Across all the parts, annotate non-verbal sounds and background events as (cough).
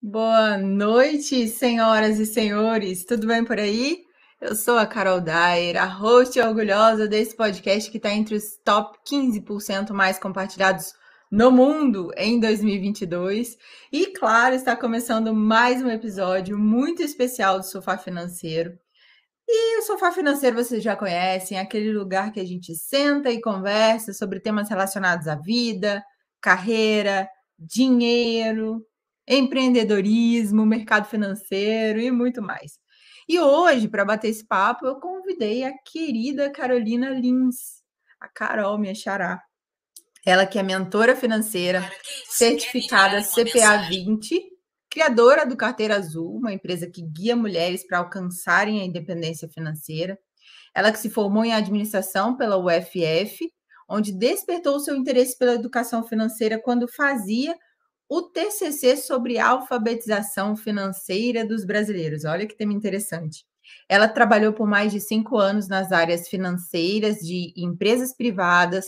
Boa noite, senhoras e senhores. Tudo bem por aí? Eu sou a Carol Dyer, a host orgulhosa desse podcast que está entre os top 15% mais compartilhados no mundo em 2022. E, claro, está começando mais um episódio muito especial do Sofá Financeiro. E o Sofá Financeiro vocês já conhecem, é aquele lugar que a gente senta e conversa sobre temas relacionados à vida, carreira, dinheiro, empreendedorismo, mercado financeiro e muito mais. E hoje, para bater esse papo, eu convidei a querida Carolina Lins, a Carol, minha xará. Ela que é mentora financeira, certificada CPA 20, criadora do Carteira Azul, uma empresa que guia mulheres para alcançarem a independência financeira. Ela que se formou em administração pela UFF, onde despertou seu interesse pela educação financeira quando fazia o TCC sobre alfabetização financeira dos brasileiros. Olha que tema interessante. Ela trabalhou por mais de cinco anos nas áreas financeiras de empresas privadas,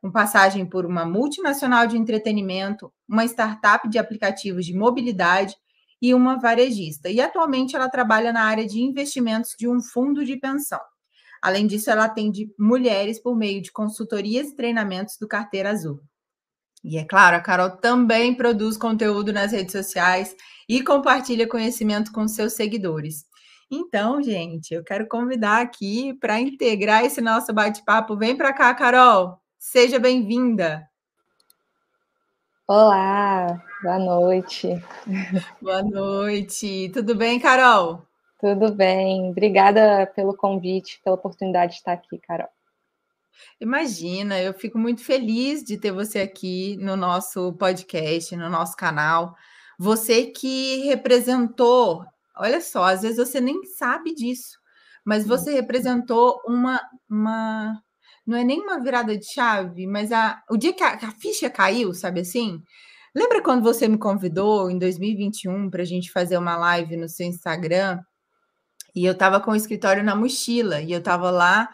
com passagem por uma multinacional de entretenimento, uma startup de aplicativos de mobilidade e uma varejista. E atualmente ela trabalha na área de investimentos de um fundo de pensão. Além disso, ela atende mulheres por meio de consultorias e treinamentos do Carteira Azul. E é claro, a Carol também produz conteúdo nas redes sociais e compartilha conhecimento com seus seguidores. Então, gente, eu quero convidar aqui para integrar esse nosso bate-papo. Vem para cá, Carol. Seja bem-vinda. Olá, boa noite. Boa noite. Tudo bem, Carol? Tudo bem. Obrigada pelo convite, pela oportunidade de estar aqui, Carol. Imagina, eu fico muito feliz de ter você aqui no nosso podcast, no nosso canal. Você que representou, olha só, às vezes você nem sabe disso, mas você representou uma, uma não é nem uma virada de chave, mas a, o dia que a, a ficha caiu, sabe assim? Lembra quando você me convidou em 2021 para a gente fazer uma live no seu Instagram? E eu estava com o escritório na mochila e eu estava lá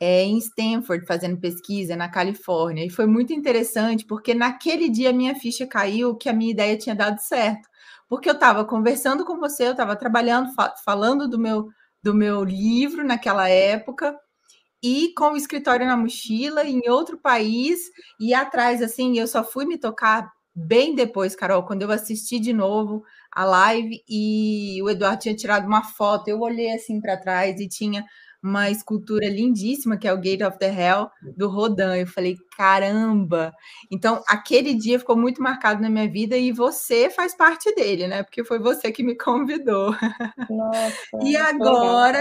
é, em Stanford fazendo pesquisa na Califórnia. E foi muito interessante, porque naquele dia minha ficha caiu que a minha ideia tinha dado certo. Porque eu estava conversando com você, eu estava trabalhando, fa falando do meu, do meu livro naquela época, e com o escritório na mochila, em outro país, e atrás, assim, eu só fui me tocar bem depois, Carol, quando eu assisti de novo a live e o Eduardo tinha tirado uma foto, eu olhei assim para trás e tinha uma escultura lindíssima, que é o Gate of the Hell, do Rodin. Eu falei, caramba! Então, aquele dia ficou muito marcado na minha vida e você faz parte dele, né? Porque foi você que me (laughs) convidou. Nossa, e agora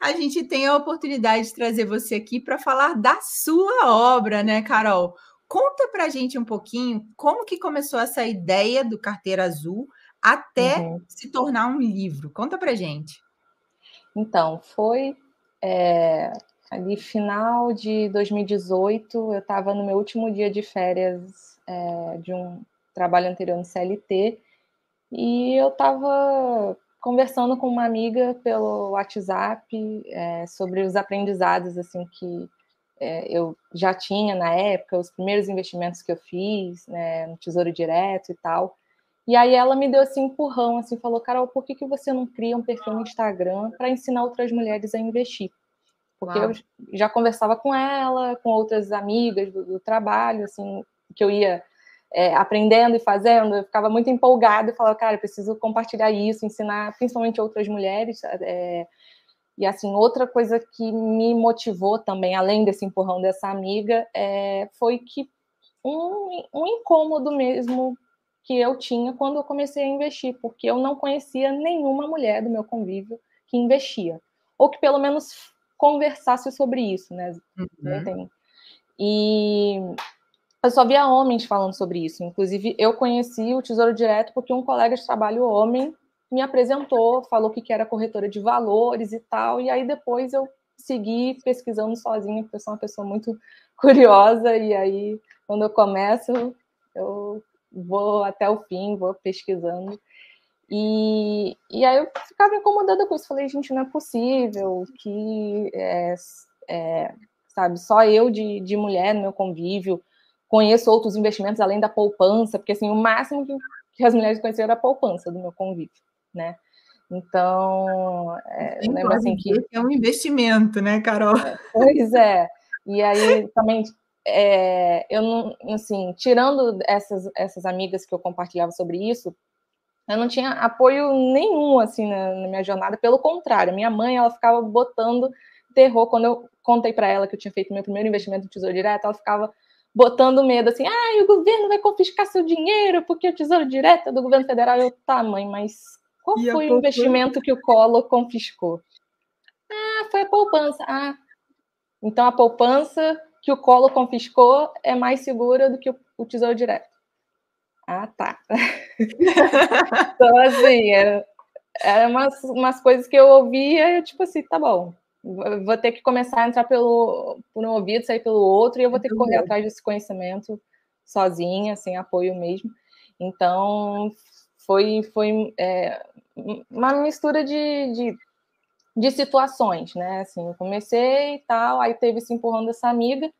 a gente tem a oportunidade de trazer você aqui para falar da sua obra, né, Carol? Conta para a gente um pouquinho como que começou essa ideia do Carteira Azul até uhum. se tornar um livro. Conta para gente. Então, foi é, ali final de 2018, eu estava no meu último dia de férias é, de um trabalho anterior no CLT e eu estava conversando com uma amiga pelo WhatsApp é, sobre os aprendizados assim que é, eu já tinha na época, os primeiros investimentos que eu fiz né, no Tesouro Direto e tal. E aí ela me deu esse empurrão, assim, falou, Carol, por que, que você não cria um perfil no Instagram para ensinar outras mulheres a investir? Porque Uau. eu já conversava com ela, com outras amigas do, do trabalho, assim, que eu ia é, aprendendo e fazendo, eu ficava muito empolgada e falava, cara, eu preciso compartilhar isso, ensinar principalmente outras mulheres. É, e assim, outra coisa que me motivou também, além desse empurrão dessa amiga, é, foi que um, um incômodo mesmo que eu tinha quando eu comecei a investir, porque eu não conhecia nenhuma mulher do meu convívio que investia, ou que pelo menos conversasse sobre isso, né? Uhum. E eu só via homens falando sobre isso. Inclusive, eu conheci o Tesouro Direto porque um colega de trabalho homem me apresentou, falou que era corretora de valores e tal, e aí depois eu segui pesquisando sozinha, porque eu sou uma pessoa muito (laughs) curiosa, e aí quando eu começo, eu vou até o fim, vou pesquisando. E, e aí eu ficava incomodada com isso. Falei, gente, não é possível que é, é, sabe? Só eu de, de mulher no meu convívio, conheço outros investimentos além da poupança, porque assim, o máximo que, as mulheres conheceram era a poupança do meu convívio, né? Então, é, lembro assim que é um investimento, né, Carol? É, pois é. E aí também é, eu não, assim, tirando essas, essas amigas que eu compartilhava sobre isso, eu não tinha apoio nenhum assim na, na minha jornada. Pelo contrário, minha mãe ela ficava botando terror quando eu contei para ela que eu tinha feito meu primeiro investimento no Tesouro Direto. Ela ficava botando medo assim, ah, o governo vai confiscar seu dinheiro porque o Tesouro Direto é do governo federal. Eu, tá, mãe, mas qual e foi o investimento que o Collor confiscou? Ah, foi a poupança. Ah, então a poupança que o Collor confiscou é mais segura do que o Tesouro Direto. Ah, tá. (laughs) então, assim, eram era umas, umas coisas que eu ouvia e eu, tipo assim, tá bom, vou ter que começar a entrar pelo, por um ouvido, sair pelo outro, e eu vou ter que correr atrás desse conhecimento sozinha, sem apoio mesmo. Então, foi, foi é, uma mistura de, de, de, situações, né? Assim, eu comecei e tal, aí teve se empurrando essa amiga,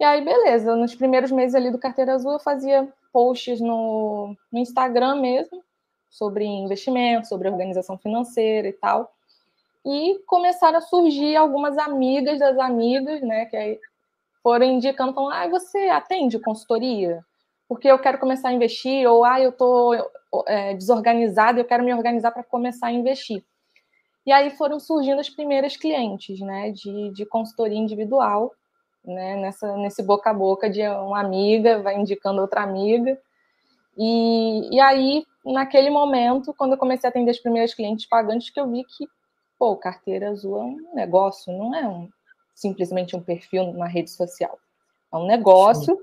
e aí, beleza, nos primeiros meses ali do Carteira Azul, eu fazia posts no, no Instagram mesmo, sobre investimento, sobre organização financeira e tal. E começaram a surgir algumas amigas das amigas, né, que aí foram indicando, falando, ah, você atende consultoria? Porque eu quero começar a investir, ou ah, eu estou é, desorganizada, eu quero me organizar para começar a investir. E aí foram surgindo as primeiras clientes, né, de, de consultoria individual, né, nessa, nesse boca a boca de uma amiga vai indicando outra amiga. E, e aí, naquele momento, quando eu comecei a atender as primeiras clientes pagantes, que eu vi que pô, carteira azul é um negócio, não é um, simplesmente um perfil numa rede social. É um negócio Sim.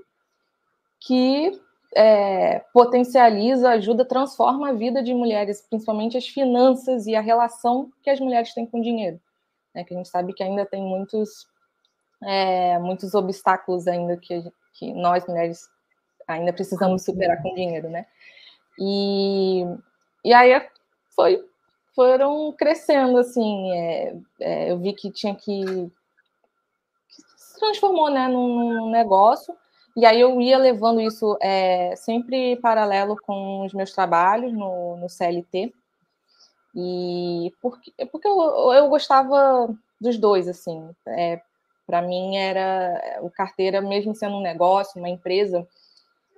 que é, potencializa, ajuda, transforma a vida de mulheres, principalmente as finanças e a relação que as mulheres têm com o dinheiro. Né? Que a gente sabe que ainda tem muitos, é, muitos obstáculos ainda que, que nós mulheres ainda precisamos superar com o dinheiro, né? E, e aí foi foram crescendo, assim, é, é, eu vi que tinha que, que se transformou, né, num, num, negócio, e aí eu ia levando isso é, sempre paralelo com os meus trabalhos no, no CLT, e porque, porque eu, eu gostava dos dois, assim, é, para mim era o carteira, mesmo sendo um negócio, uma empresa,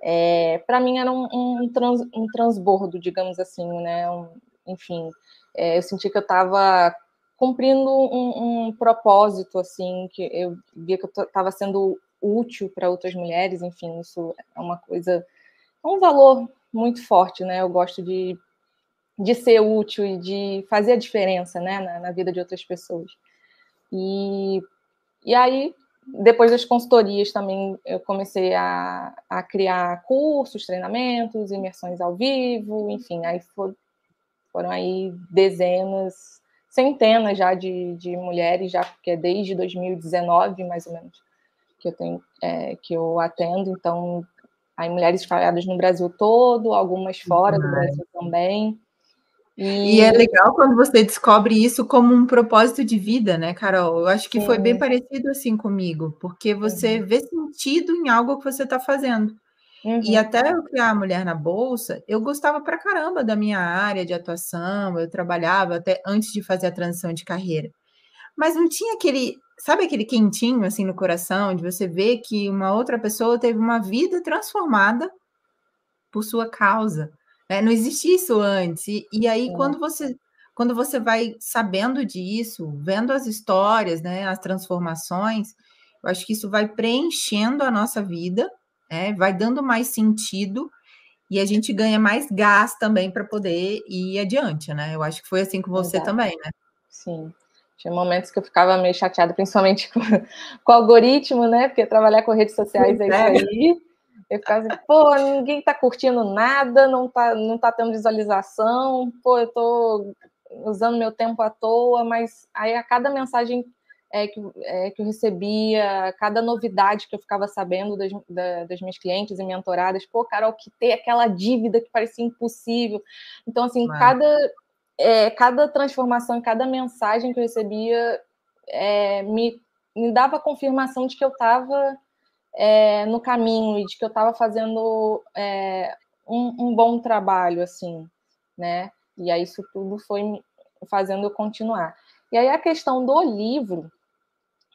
é, para mim era um, um, trans, um transbordo, digamos assim, né? Um, enfim, é, eu senti que eu estava cumprindo um, um, propósito, assim, que eu via que eu estava sendo útil para outras mulheres, enfim, isso é uma coisa, é um valor muito forte, né? Eu gosto de, de ser útil e de fazer a diferença, né, na, na vida de outras pessoas. E, e aí, depois das consultorias também, eu comecei a, a criar cursos, treinamentos, imersões ao vivo, enfim, aí foi, foram aí dezenas, centenas já de, de mulheres, já porque é desde 2019, mais ou menos, que eu tenho, é, que eu atendo. Então, aí mulheres espalhadas no Brasil todo, algumas fora do Brasil também. E... e... é legal quando você descobre isso como um propósito de vida, né, Carol? Eu acho que Sim. foi bem parecido assim comigo, porque você uhum. vê sentido em algo que você está fazendo. Uhum. E até eu criar a Mulher na Bolsa, eu gostava pra caramba da minha área de atuação, eu trabalhava até antes de fazer a transição de carreira. Mas não tinha aquele, sabe aquele quentinho assim no coração, de você ver que uma outra pessoa teve uma vida transformada por sua causa. Né? Não existia isso antes. E, e aí, é. quando você quando você vai sabendo disso, vendo as histórias, né, as transformações, eu acho que isso vai preenchendo a nossa vida né? Vai dando mais sentido e a gente ganha mais gás também para poder ir adiante, né? Eu acho que foi assim com você Exato. também, né? Sim. Tinha momentos que eu ficava meio chateada, principalmente (laughs) com, com o algoritmo, né? Porque trabalhar com redes sociais é isso é. aí. Eu ficava assim, pô, ninguém tá curtindo nada, não tá, não tá tendo visualização, pô, eu tô usando meu tempo à toa, mas aí a cada mensagem é, que, é, que eu recebia, cada novidade que eu ficava sabendo das, da, das minhas clientes e mentoradas, pô, Carol, que ter aquela dívida que parecia impossível. Então, assim, cada, é, cada transformação, cada mensagem que eu recebia é, me me dava confirmação de que eu estava é, no caminho e de que eu estava fazendo é, um, um, bom trabalho, assim, né? E aí isso tudo foi fazendo eu continuar. E aí a questão do livro,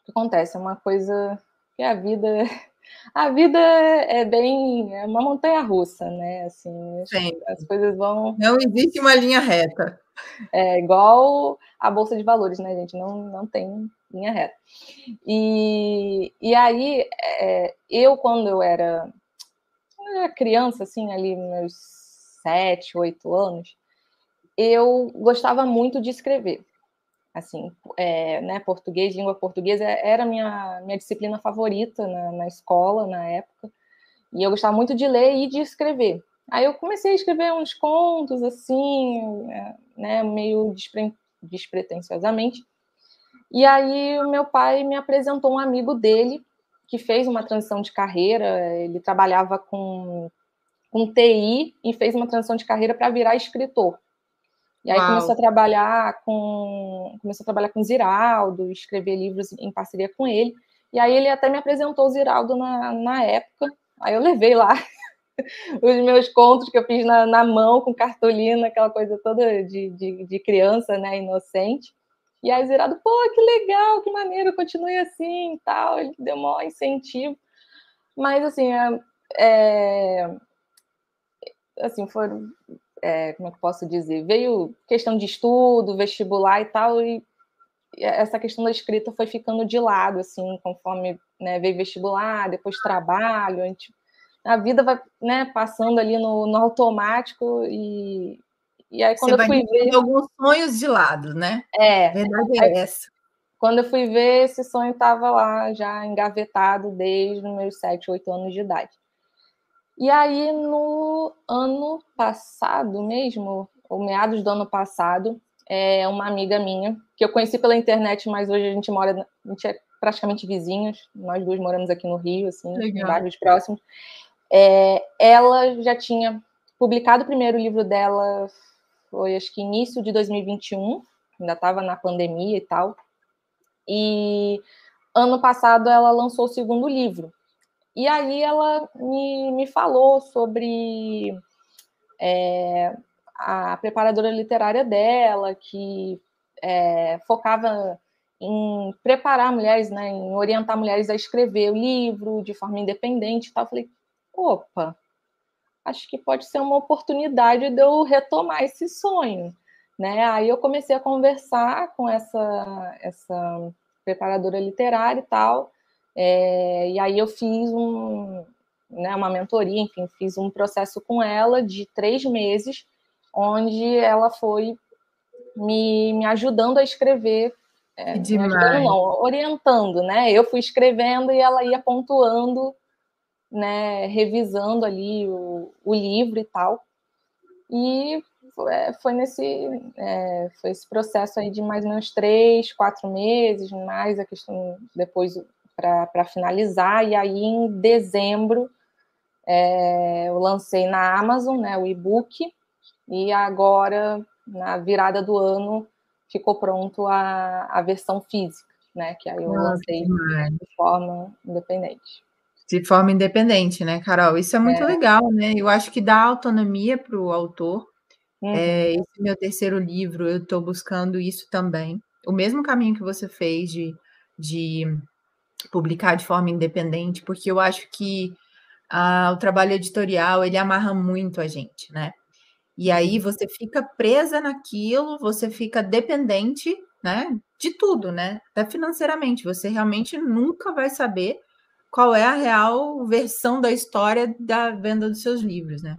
que acontece? É uma coisa que a vida (laughs) a vida é bem é uma montanha russa, né? Assim, Sim. as coisas vão. Não existe uma linha reta. É igual a bolsa de valores, né, gente? Não, não tem linha reta. E, e aí, é, eu quando eu era, eu era criança, assim, ali meus sete, oito anos, eu gostava muito de escrever assim, é, né, português, língua portuguesa era minha minha disciplina favorita na, na, escola na época, e eu gostava muito de ler e de escrever. Aí eu comecei a escrever uns contos assim, é, né, meio despre, despretensiosamente. E aí o meu pai me apresentou um amigo dele que fez uma transição de carreira, ele trabalhava com com TI e fez uma transição de carreira para virar escritor. E aí Uau. começou a trabalhar com começou a trabalhar com Ziraldo, escrever livros em parceria com ele. E aí ele até me apresentou o Ziraldo na, na época. Aí eu levei lá (laughs) os meus contos que eu fiz na, na mão, com cartolina, aquela coisa toda de, de, de criança, né, inocente. E aí Ziraldo, pô, que legal, que maneiro, continue assim e tal. Ele deu maior incentivo. Mas, assim, é, é assim, foram é, como é que posso dizer? Veio questão de estudo, vestibular e tal, e essa questão da escrita foi ficando de lado, assim, conforme né, veio vestibular, depois trabalho, a, gente, a vida vai né, passando ali no, no automático e, e aí quando Você eu fui ver alguns sonhos de lado, né? É. A verdade é essa. Quando eu fui ver, esse sonho estava lá já engavetado desde os meus 7, 8 anos de idade. E aí, no ano passado mesmo, ou meados do ano passado, é uma amiga minha, que eu conheci pela internet, mas hoje a gente mora, a gente é praticamente vizinhos, nós duas moramos aqui no Rio, assim, Legal. em bairros próximos. É, ela já tinha publicado o primeiro livro dela, foi acho que início de 2021, ainda estava na pandemia e tal. E ano passado ela lançou o segundo livro, e aí ela me, me falou sobre é, a preparadora literária dela, que é, focava em preparar mulheres, né, em orientar mulheres a escrever o livro de forma independente e tal. Eu falei, opa, acho que pode ser uma oportunidade de eu retomar esse sonho. Né? Aí eu comecei a conversar com essa, essa preparadora literária e tal, é, e aí eu fiz um, né, uma mentoria, enfim, fiz um processo com ela de três meses, onde ela foi me, me ajudando a escrever, é, ajudando, não, orientando, né? Eu fui escrevendo e ela ia pontuando, né, revisando ali o, o livro e tal. E é, foi nesse é, foi esse processo aí de mais ou menos três, quatro meses, mais a questão depois para finalizar, e aí em dezembro é, eu lancei na Amazon né, o e-book, e agora, na virada do ano, ficou pronto a, a versão física, né? Que aí eu Nossa, lancei de forma independente. De forma independente, né, Carol? Isso é muito é. legal, né? Eu acho que dá autonomia para o autor. Uhum. É, esse meu terceiro livro, eu estou buscando isso também. O mesmo caminho que você fez de, de publicar de forma independente, porque eu acho que ah, o trabalho editorial ele amarra muito a gente, né? E aí você fica presa naquilo, você fica dependente, né, de tudo, né? Até financeiramente, você realmente nunca vai saber qual é a real versão da história da venda dos seus livros, né?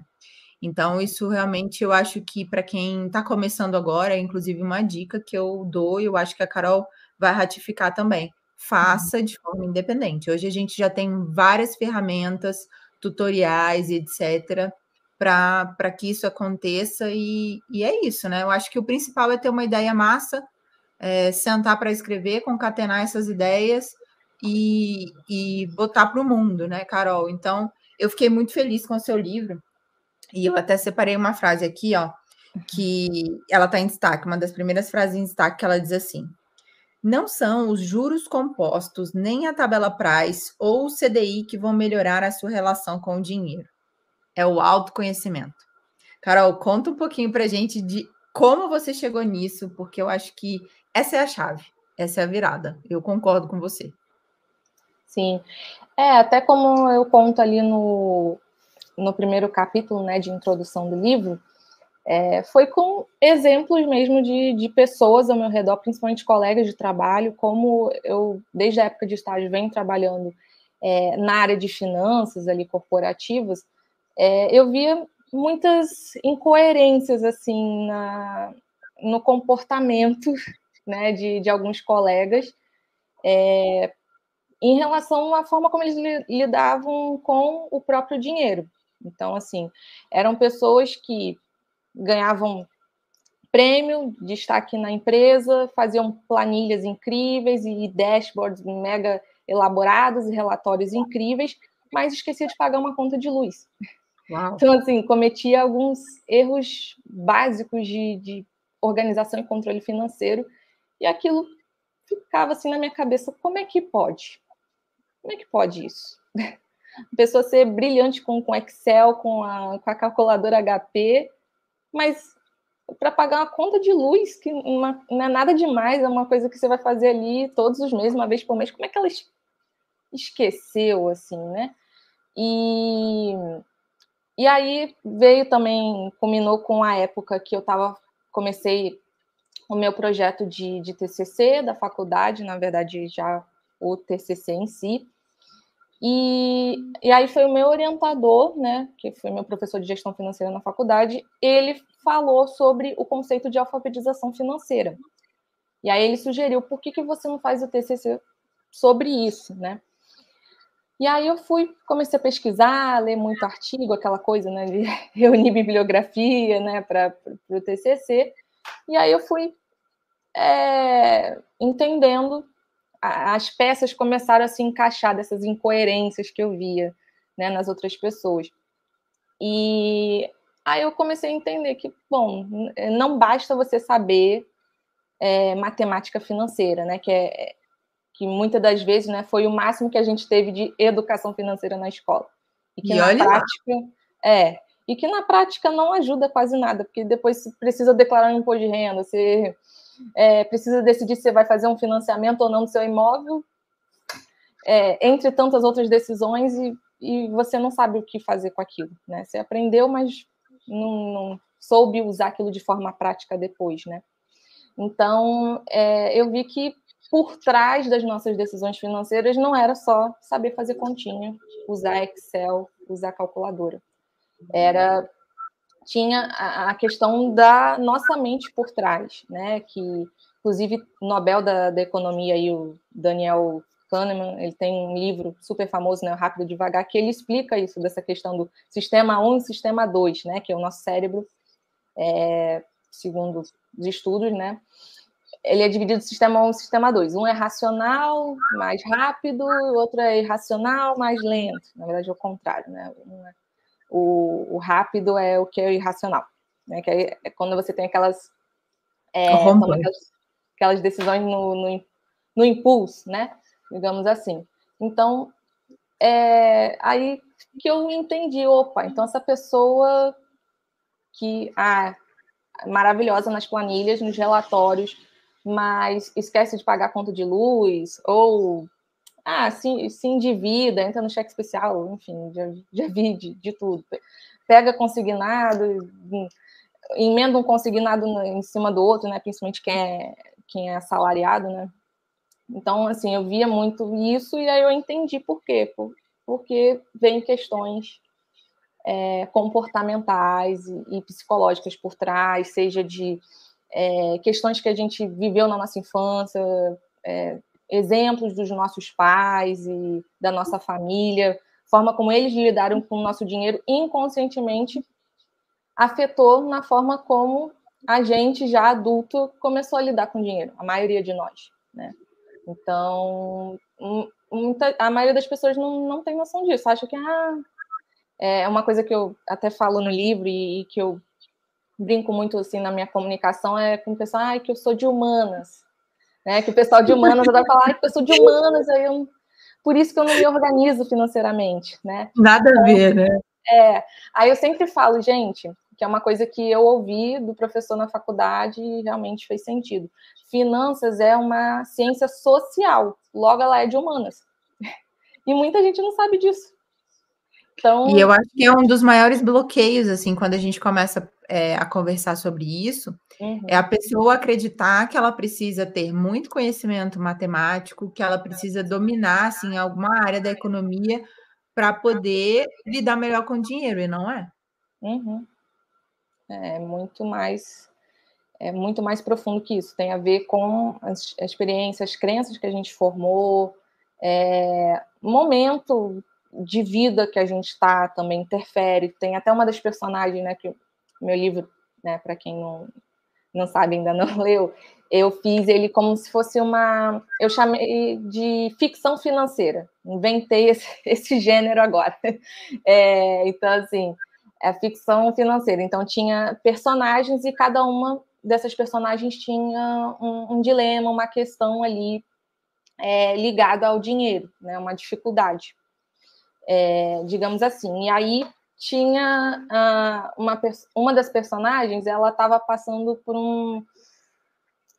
Então, isso realmente eu acho que para quem está começando agora, é inclusive uma dica que eu dou, e eu acho que a Carol vai ratificar também faça de forma independente. Hoje a gente já tem várias ferramentas, tutoriais, etc., para que isso aconteça, e, e, é isso, né? Eu acho que o principal é ter uma ideia massa, é, sentar para escrever, concatenar essas ideias e, e botar para o mundo, né, Carol? Então, eu fiquei muito feliz com o seu livro, e eu até separei uma frase aqui, ó, que ela está em destaque, uma das primeiras frases em destaque que ela diz assim: Não são os juros compostos, nem a tabela price ou o CDI que vão melhorar a sua relação com o dinheiro. É o autoconhecimento. Carol, conta um pouquinho para gente de como você chegou nisso, porque eu acho que essa é a chave, essa é a virada. Eu concordo com você. Sim. É, até como eu conto ali no, no primeiro capítulo, né, de introdução do livro, é, foi com exemplos mesmo de, de pessoas ao meu redor, principalmente colegas de trabalho, como eu, desde a época de estágio, venho trabalhando é, na área de finanças ali corporativas, é, eu via muitas incoerências assim na, no comportamento (laughs) né, de, de alguns colegas é, em relação à forma como eles lidavam com o próprio dinheiro. Então, assim, eram pessoas que ganhavam prêmio, destaque na empresa, faziam planilhas incríveis e dashboards mega elaborados e relatórios incríveis, mas esquecia de pagar uma conta de luz. Uau. Então, assim, cometia alguns erros básicos de, de organização e controle financeiro, e aquilo ficava assim na minha cabeça: como é que pode? Como é que pode isso? (laughs) A pessoa ser brilhante com, com Excel, com a, com a calculadora HP, mas para pagar uma conta de luz, que uma, não é nada demais, é uma coisa que você vai fazer ali todos os meses, uma vez por mês, como é que ela esqueceu, assim, né? E, e aí veio também, combinou com a época que eu tava, comecei o meu projeto de, de TCC da faculdade, na verdade já o TCC em si, e, e aí foi o meu orientador, né, que foi meu professor de gestão financeira na faculdade, ele falou sobre o conceito de alfabetização financeira. E aí ele sugeriu, por que, que você não faz o TCC sobre isso, né? E aí eu fui, comecei a pesquisar, ler muito artigo, aquela coisa, né, de (laughs) reunir bibliografia, né, para o TCC. E aí eu fui é, entendendo as peças começaram a se encaixar dessas incoerências que eu via né, nas outras pessoas. E aí eu comecei a entender que, bom, não basta você saber é, matemática financeira, né, que é que muitas das vezes né, foi o máximo que a gente teve de educação financeira na escola. E que e na prática lá. é, e que na prática não ajuda quase nada, porque depois você precisa declarar um imposto de renda, você é, precisa decidir se vai fazer um financiamento ou não do seu imóvel, é, entre tantas outras decisões, e, e, você não sabe o que fazer com aquilo. Né? Você aprendeu, mas não, não soube usar aquilo de forma prática depois. Né? Então, é, eu vi que por trás das nossas decisões financeiras não era só saber fazer continha, usar Excel, usar calculadora. Era tinha a, questão da nossa mente por trás, né? Que, inclusive, Nobel da, da Economia e o Daniel Kahneman, ele tem um livro super famoso, né, Rápido e Devagar, que ele explica isso, dessa questão do sistema 1 e sistema 2, né, que é o nosso cérebro, é, segundo os estudos, né, ele é dividido em sistema 1 e sistema 2. Um é racional, mais rápido, o outro é irracional, mais lento. Na verdade, é o contrário, né? Um é o, o rápido é o que é irracional, né? Que é, é quando você tem aquelas, é, aquelas, aquelas, decisões no, no, no, impulso, né? Digamos assim. Então, é, aí que eu entendi, opa, então essa pessoa que ah, maravilhosa nas planilhas, nos relatórios, mas esquece de pagar a conta de luz ou ah, se, se endivida, entra no cheque especial, enfim, já, já vi de, de tudo. Pega consignado, emenda um consignado em cima do outro, né? Principalmente quem é, quem é assalariado, né? Então, assim, eu via muito isso e aí eu entendi por quê. Por, porque vem questões é, comportamentais e, e, psicológicas por trás, seja de é, questões que a gente viveu na nossa infância, é, exemplos dos nossos pais e da nossa família, forma como eles lidaram com o nosso dinheiro inconscientemente afetou na forma como a gente já adulto começou a lidar com dinheiro, a maioria de nós, né? Então, muita, a maioria das pessoas não, não tem noção disso, acha que ah, é uma coisa que eu até falo no livro e, e que eu brinco muito assim na minha comunicação é com o pessoal ah, que eu sou de humanas né? Que o pessoal de humanas vai falar, que eu sou de humanas, aí eu, por isso que eu não me organizo financeiramente, né? Nada a ver, né? É, aí eu sempre falo, gente, que é uma coisa que eu ouvi do professor na faculdade e realmente fez sentido. Finanças é uma ciência social, logo ela é de humanas. E muita gente não sabe disso. Então... E eu acho que é um dos maiores bloqueios, assim, quando a gente começa é, a conversar sobre isso, uhum. é a pessoa acreditar que ela precisa ter muito conhecimento matemático, que ela precisa dominar, assim, alguma área da economia para poder lidar melhor com o dinheiro, e não é? Uhum. É muito mais é muito mais profundo que isso. Tem a ver com as, experiências, as crenças que a gente formou, é, momento de vida que a gente está também interfere. Tem até uma das personagens, né, que meu livro, né, para quem não, não sabe, ainda não (laughs) leu, eu fiz ele como se fosse uma. Eu chamei de ficção financeira. Inventei (laughs) esse, esse gênero agora. (laughs) É, então, assim, é ficção financeira. Então, tinha personagens e cada uma dessas personagens tinha um, um dilema, uma questão ali é, ligada ao dinheiro, né, uma dificuldade, é, digamos assim. E aí tinha uh, uma, uma das personagens, ela estava passando por um,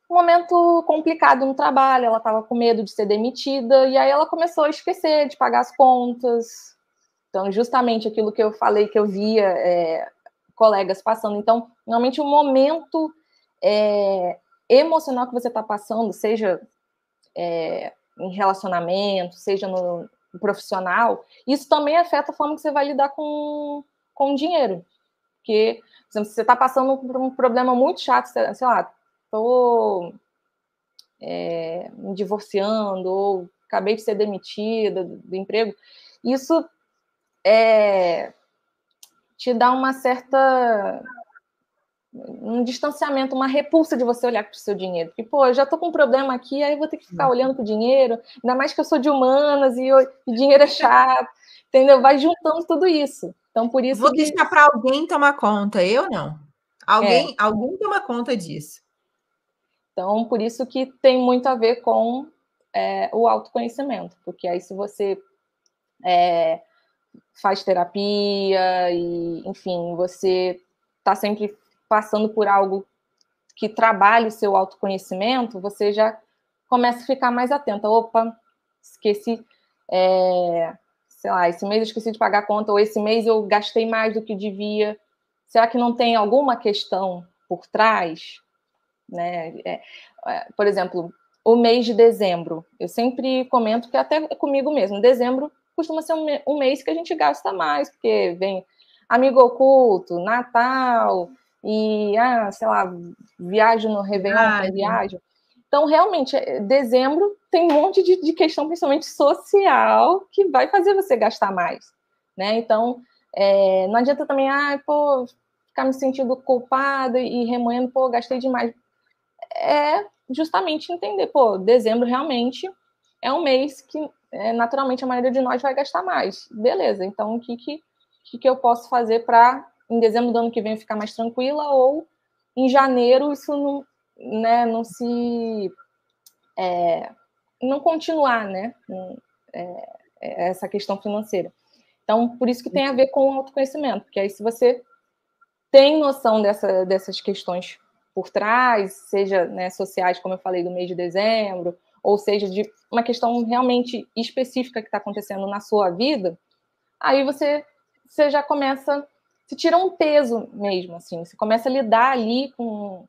um momento complicado no trabalho, ela estava com medo de ser demitida, e aí ela começou a esquecer de pagar as contas. Então, justamente aquilo que eu falei que eu via é, colegas passando. Então, realmente o momento é, emocional que você está passando, seja é, em relacionamento, seja no, profissional, isso também afeta a forma que você vai lidar com, com o dinheiro. Porque, por exemplo, se você está passando por um problema muito chato, sei lá, estou é, me divorciando, ou acabei de ser demitida do, do emprego, isso é, te dá uma certa um distanciamento, uma repulsa de você olhar para o seu dinheiro. Porque, pô, eu já estou com um problema aqui, aí vou ter que ficar uhum. olhando para o dinheiro, ainda mais que eu sou de humanas e, eu, e dinheiro é chato, (laughs) entendeu? Vai juntando tudo isso. Então, por isso. Vou que... deixar para alguém tomar conta, eu não. Alguém, é. alguém toma conta disso. Então, por isso que tem muito a ver com é, o autoconhecimento, porque aí se você é, faz terapia e, enfim, você está sempre passando por algo que trabalhe o seu autoconhecimento, você já começa a ficar mais atenta. Opa, esqueci, é, sei lá, esse mês eu esqueci de pagar a conta, ou esse mês eu gastei mais do que devia. Será que não tem alguma questão por trás? Né? É, é, por exemplo, o mês de dezembro. Eu sempre comento que até comigo mesmo, dezembro costuma ser um mês que a gente gasta mais, porque vem amigo oculto, Natal, e, ah, sei lá, viagem no Réveillon, ah, viagem. Então, realmente, é, dezembro tem um monte de, de, questão, principalmente social, que vai fazer você gastar mais, né? Então, é, não adianta também, ah, pô, ficar me sentindo culpada e remoendo, pô, gastei demais. É justamente entender, pô, dezembro realmente é um mês que, é, naturalmente, a maioria de nós vai gastar mais. Beleza, então o que, que, que, que eu posso fazer para em dezembro do ano que vem ficar mais tranquila, ou em janeiro isso não, né, não se. É, não continuar, né? É, é, essa questão financeira. Então, por isso que tem a ver com o autoconhecimento, porque aí se você tem noção dessa, dessas questões por trás, seja né, sociais, como eu falei, do mês de dezembro, ou seja, de uma questão realmente específica que está acontecendo na sua vida, aí você, você já começa se tira um peso mesmo, assim, você começa a lidar ali com.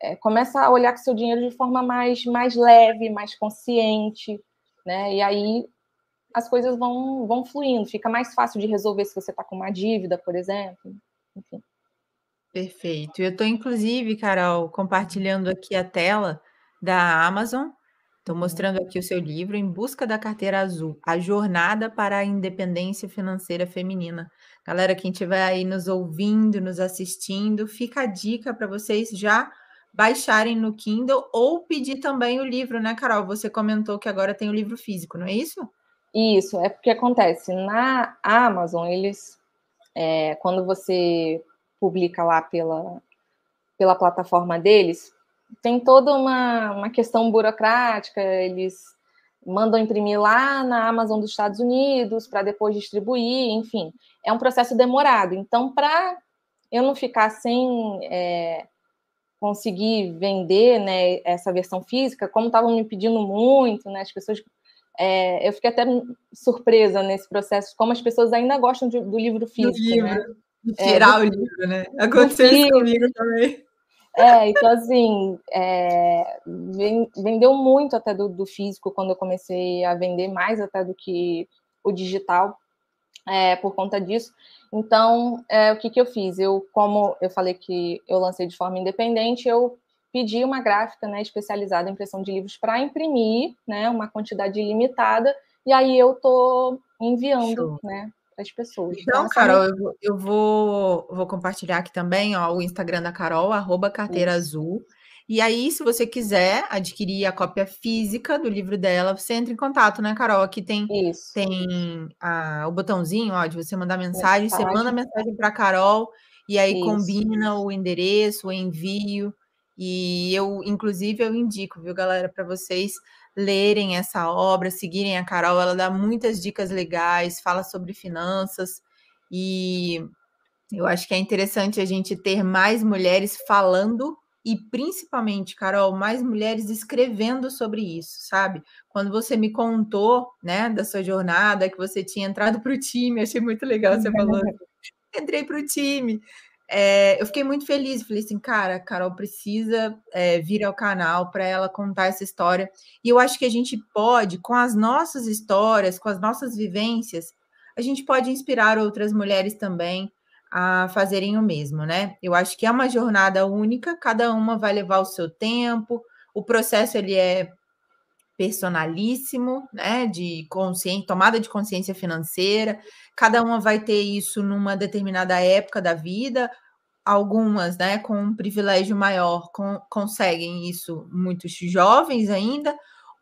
É, começa a olhar com seu dinheiro de forma mais, mais leve, mais consciente, né? E aí as coisas vão, vão fluindo, fica mais fácil de resolver se você está com uma dívida, por exemplo. Enfim. Perfeito. Eu estou, inclusive, Carol, compartilhando aqui a tela da Amazon Estou mostrando aqui o seu livro Em Busca da Carteira Azul, a jornada para a independência financeira feminina. Galera, quem estiver aí nos ouvindo, nos assistindo, fica a dica para vocês já baixarem no Kindle ou pedir também o livro, né, Carol? Você comentou que agora tem o livro físico, não é isso? Isso, é porque acontece, na Amazon, eles, é, quando você publica lá pela, pela plataforma deles, tem toda uma, uma questão burocrática, eles mandam imprimir lá na Amazon dos Estados Unidos para depois distribuir, enfim, é um processo demorado. Então, para eu não ficar sem é, conseguir vender né, essa versão física, como estavam me pedindo muito, né, as pessoas. É, eu fiquei até surpresa nesse processo, como as pessoas ainda gostam de, do livro físico. Do livro, né? de tirar é, o livro, né? Aconteceu isso comigo também. É, então assim, é, vendeu muito até do, do, físico quando eu comecei a vender mais até do que o digital é, por conta disso. Então, é, o que, que eu fiz? Eu, como eu falei que eu lancei de forma independente, eu pedi uma gráfica né, especializada em impressão de livros para imprimir né, uma quantidade limitada, e aí eu estou enviando né, as pessoas. Então, então Carol, eu, vou, eu vou, vou, compartilhar aqui também ó, o Instagram da Carol, arroba carteira azul. E aí, se você quiser adquirir a cópia física do livro dela, você entra em contato, né, Carol? Aqui tem, Isso. tem a, o botãozinho ó, de você mandar mensagem, mensagem. você manda mensagem para a Carol e aí Isso. combina o endereço, o envio. E eu, inclusive, eu indico, viu, galera, para vocês lerem essa obra, seguirem a Carol, ela dá muitas dicas legais, fala sobre finanças e eu acho que é interessante a gente ter mais mulheres falando e principalmente, Carol, mais mulheres escrevendo sobre isso, sabe? Quando você me contou, né, da sua jornada, que você tinha entrado para o time, achei muito legal você falando. Entrei para o time é, eu fiquei muito feliz. Falei assim, cara, a Carol precisa é, vir ao canal para ela contar essa história. E eu acho que a gente pode, com as nossas histórias, com as nossas vivências, a gente pode inspirar outras mulheres também a fazerem o mesmo, né? Eu acho que é uma jornada única, cada uma vai levar o seu tempo, o processo ele é personalíssimo, né, de consciência, tomada de consciência financeira. Cada uma vai ter isso numa determinada época da vida, algumas, né, com um privilégio maior, com, conseguem isso muito jovens ainda,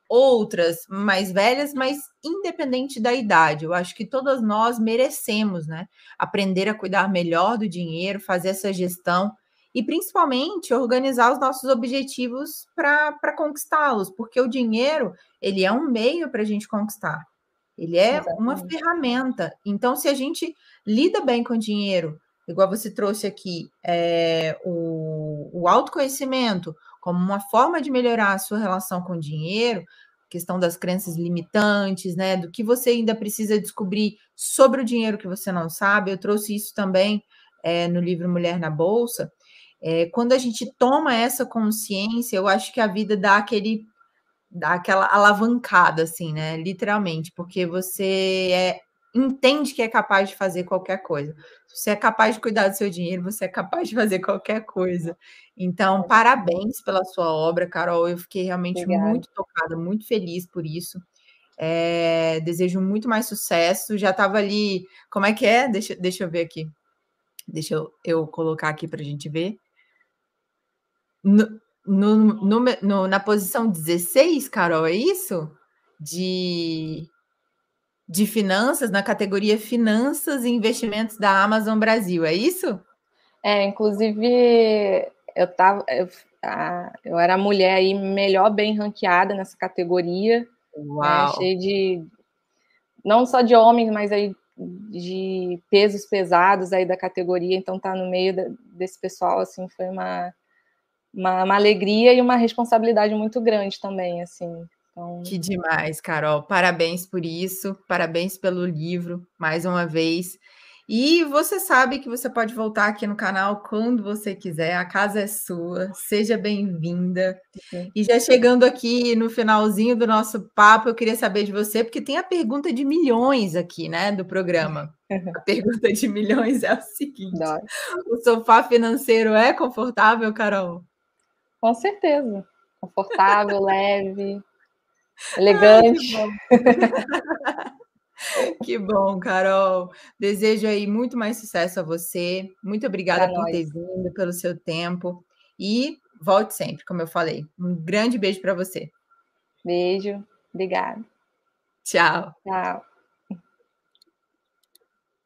outras mais velhas, mas independente da idade. Eu acho que todas nós merecemos, né, aprender a cuidar melhor do dinheiro, fazer essa gestão e principalmente organizar os nossos objetivos para conquistá-los, porque o dinheiro ele é um meio para a gente conquistar. Ele é Exatamente. uma ferramenta. Então, se a gente lida bem com o dinheiro, igual você trouxe aqui, é, o, o autoconhecimento como uma forma de melhorar a sua relação com o dinheiro, questão das crenças limitantes, né? Do que você ainda precisa descobrir sobre o dinheiro que você não sabe. Eu trouxe isso também é, no livro Mulher na Bolsa. É, quando a gente toma essa consciência, eu acho que a vida dá aquele dá aquela alavancada, assim, né? Literalmente, porque você é entende que é capaz de fazer qualquer coisa. Se você é capaz de cuidar do seu dinheiro, você é capaz de fazer qualquer coisa. Então, parabéns pela sua obra, Carol. Eu fiquei realmente Obrigada. muito tocada, muito feliz por isso. É, desejo muito mais sucesso. Já estava ali. Como é que é? Deixa, deixa eu ver aqui. Deixa eu, eu colocar aqui para a gente ver. No, no, no, no, na posição 16, Carol, é isso? De de finanças, na categoria Finanças e Investimentos da Amazon Brasil, é isso? É, inclusive, eu tava. Eu, a, eu era a mulher aí melhor bem ranqueada nessa categoria. Né, Uau! Né, cheio de. Não só de homens, mas aí de pesos pesados aí da categoria, então tá no meio da, desse pessoal, assim, foi uma, uma, uma alegria e uma responsabilidade muito grande também, assim. Então... Que demais, Carol. Parabéns por isso, parabéns pelo livro, mais uma vez. E você sabe que você pode voltar aqui no canal quando você quiser, a casa é sua, seja bem-vinda. E já chegando aqui no finalzinho do nosso papo, eu queria saber de você, porque tem a pergunta de milhões aqui, né, do programa. (laughs) A pergunta de milhões é o seguinte: Nossa. o sofá financeiro é confortável, Carol? Com certeza. Confortável, leve, Elegante. Ai, que, bom. (laughs) que bom, Carol. Desejo aí muito mais sucesso a você. Muito obrigada pra por nós. ter vindo, pelo seu tempo. E volte sempre, como eu falei. Um grande beijo para você. Beijo. Obrigada. Tchau. Tchau.